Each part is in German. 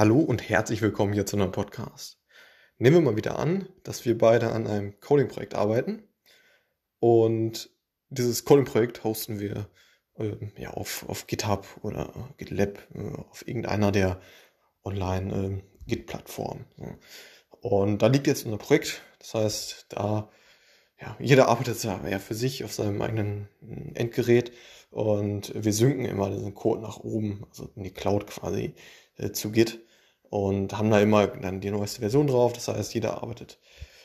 Hallo und herzlich willkommen hier zu einem Podcast. Nehmen wir mal wieder an, dass wir beide an einem Coding-Projekt arbeiten. Und dieses Coding-Projekt hosten wir äh, ja, auf, auf GitHub oder GitLab, äh, auf irgendeiner der Online-Git-Plattformen. Äh, und da liegt jetzt unser Projekt, das heißt, da ja, jeder arbeitet ja für sich auf seinem eigenen Endgerät. Und wir synken immer diesen Code nach oben, also in die Cloud quasi äh, zu Git und haben da immer dann die neueste Version drauf. Das heißt, jeder arbeitet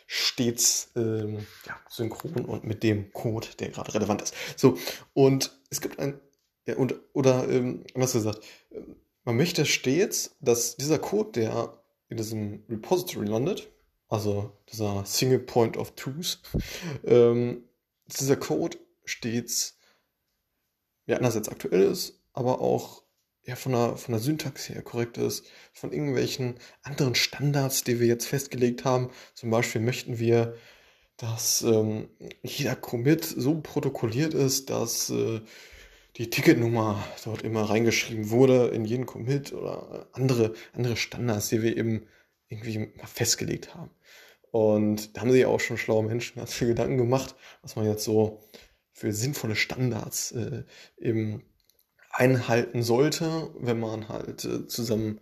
stets ähm, ja, synchron und mit dem Code, der gerade relevant ist. So, und es gibt ein, ja, und, oder ähm, was gesagt, ähm, man möchte stets, dass dieser Code, der in diesem Repository landet, also dieser Single Point of Truth, ähm, dieser Code stets ja, einerseits aktuell ist, aber auch ja, von, der, von der Syntax her korrekt ist, von irgendwelchen anderen Standards, die wir jetzt festgelegt haben. Zum Beispiel möchten wir, dass ähm, jeder Commit so protokolliert ist, dass äh, die Ticketnummer dort immer reingeschrieben wurde in jeden Commit oder andere, andere Standards, die wir eben irgendwie festgelegt haben. Und da haben sich auch schon schlaue Menschen ganz viel Gedanken gemacht, was man jetzt so für sinnvolle Standards äh, eben einhalten sollte, wenn man halt äh, zusammen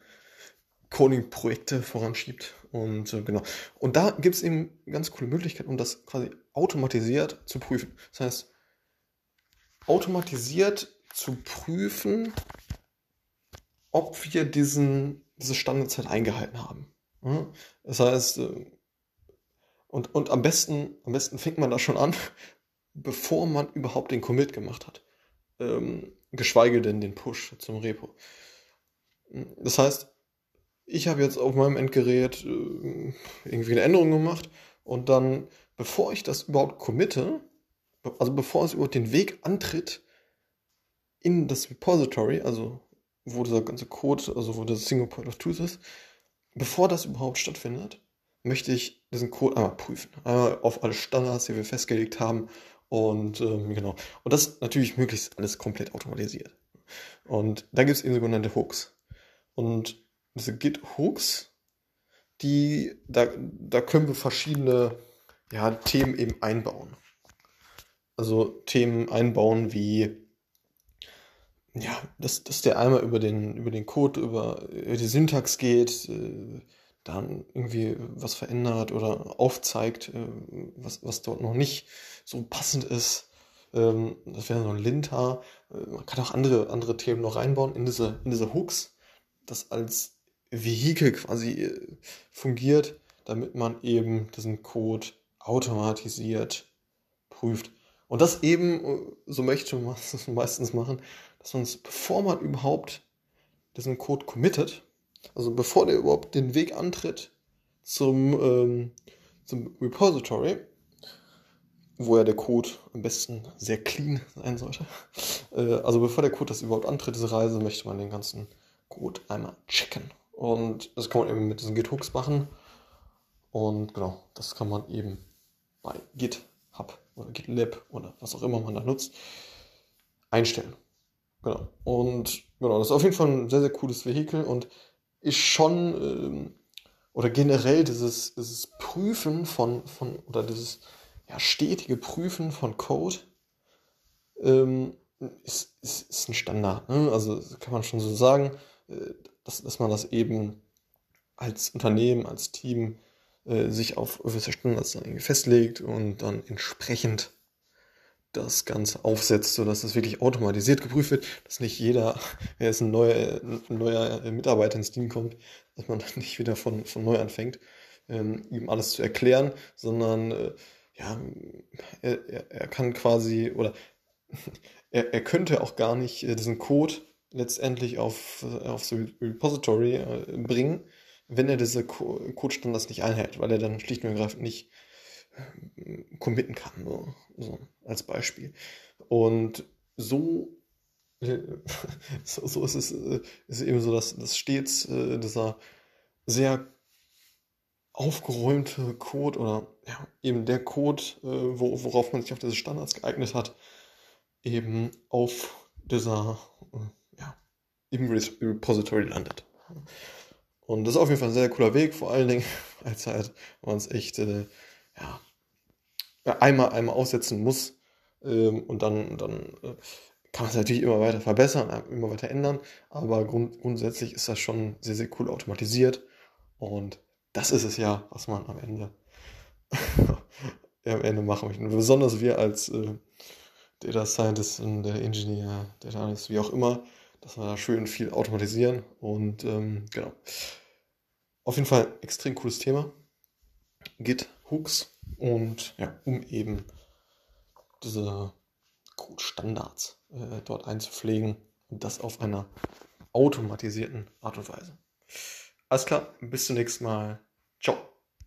Coding-Projekte voranschiebt. Und äh, genau. Und da gibt es eben ganz coole Möglichkeiten, um das quasi automatisiert zu prüfen. Das heißt, automatisiert zu prüfen, ob wir diesen, diese Standardzeit eingehalten haben. Das heißt, äh, und, und am besten, am besten fängt man da schon an, bevor man überhaupt den Commit gemacht hat. Ähm, geschweige denn den Push zum Repo. Das heißt, ich habe jetzt auf meinem Endgerät äh, irgendwie eine Änderung gemacht und dann, bevor ich das überhaupt committe, also bevor es überhaupt den Weg antritt in das Repository, also wo dieser ganze Code, also wo das Single Point of Truth ist, bevor das überhaupt stattfindet, möchte ich diesen Code einmal prüfen. Einmal auf alle Standards, die wir festgelegt haben. Und ähm, genau. Und das natürlich möglichst alles komplett automatisiert. Und da gibt es eben sogenannte Hooks. Und diese Git-Hooks, die, da, da können wir verschiedene ja, Themen eben einbauen. Also Themen einbauen wie ja, dass, dass der einmal über den, über den Code, über, über die Syntax geht, äh, dann irgendwie was verändert oder aufzeigt, äh, was, was dort noch nicht so passend ist. Ähm, das wäre so ein Linter. Äh, man kann auch andere, andere Themen noch reinbauen in diese, in diese Hooks, das als Vehikel quasi äh, fungiert, damit man eben diesen Code automatisiert prüft. Und das eben, so möchte man es meistens machen, dass man es, bevor man überhaupt diesen Code committet, also bevor der überhaupt den Weg antritt zum, ähm, zum Repository, wo ja der Code am besten sehr clean sein sollte. Äh, also bevor der Code das überhaupt antritt, diese Reise, möchte man den ganzen Code einmal checken. Und das kann man eben mit diesen Git-Hooks machen. Und genau, das kann man eben bei GitHub oder GitLab oder was auch immer man da nutzt, einstellen. Genau. Und genau, das ist auf jeden Fall ein sehr, sehr cooles Vehikel und ist schon, ähm, oder generell dieses, dieses Prüfen von, von, oder dieses ja, stetige Prüfen von Code ähm, ist, ist, ist ein Standard. Ne? Also kann man schon so sagen, äh, dass, dass man das eben als Unternehmen, als Team äh, sich auf gewisse Standards festlegt und dann entsprechend das Ganze aufsetzt, sodass das wirklich automatisiert geprüft wird, dass nicht jeder, wer jetzt ein neuer, ein neuer Mitarbeiter ins Team kommt, dass man dann nicht wieder von, von neu anfängt, ähm, ihm alles zu erklären, sondern äh, ja, er, er, kann quasi oder er, er könnte auch gar nicht äh, diesen Code letztendlich auf, auf so Repository äh, bringen, wenn er diese Code-Standards nicht einhält, weil er dann schlicht und ergreifend nicht committen kann, so, so als Beispiel. Und so, so, so ist es äh, ist eben so, dass, dass stets äh, dieser sehr aufgeräumte Code oder ja, eben der Code, äh, wo, worauf man sich auf diese Standards geeignet hat, eben auf dieser äh, ja, im Repository landet. Und das ist auf jeden Fall ein sehr cooler Weg, vor allen Dingen, als halt man es echt äh, ja, einmal, einmal aussetzen muss. Ähm, und dann, dann äh, kann man es natürlich immer weiter verbessern, immer weiter ändern. Aber grund, grundsätzlich ist das schon sehr, sehr cool automatisiert. Und das ist es ja, was man am Ende, am Ende machen möchte. Und besonders wir als äh, Data Scientist und der Ingenieur, Data Analyst, wie auch immer, dass wir da schön viel automatisieren. Und ähm, genau. Auf jeden Fall extrem cooles Thema. Git Hooks und ja, um eben diese Code-Standards äh, dort einzupflegen und das auf einer automatisierten Art und Weise. Alles klar, bis zum nächsten Mal.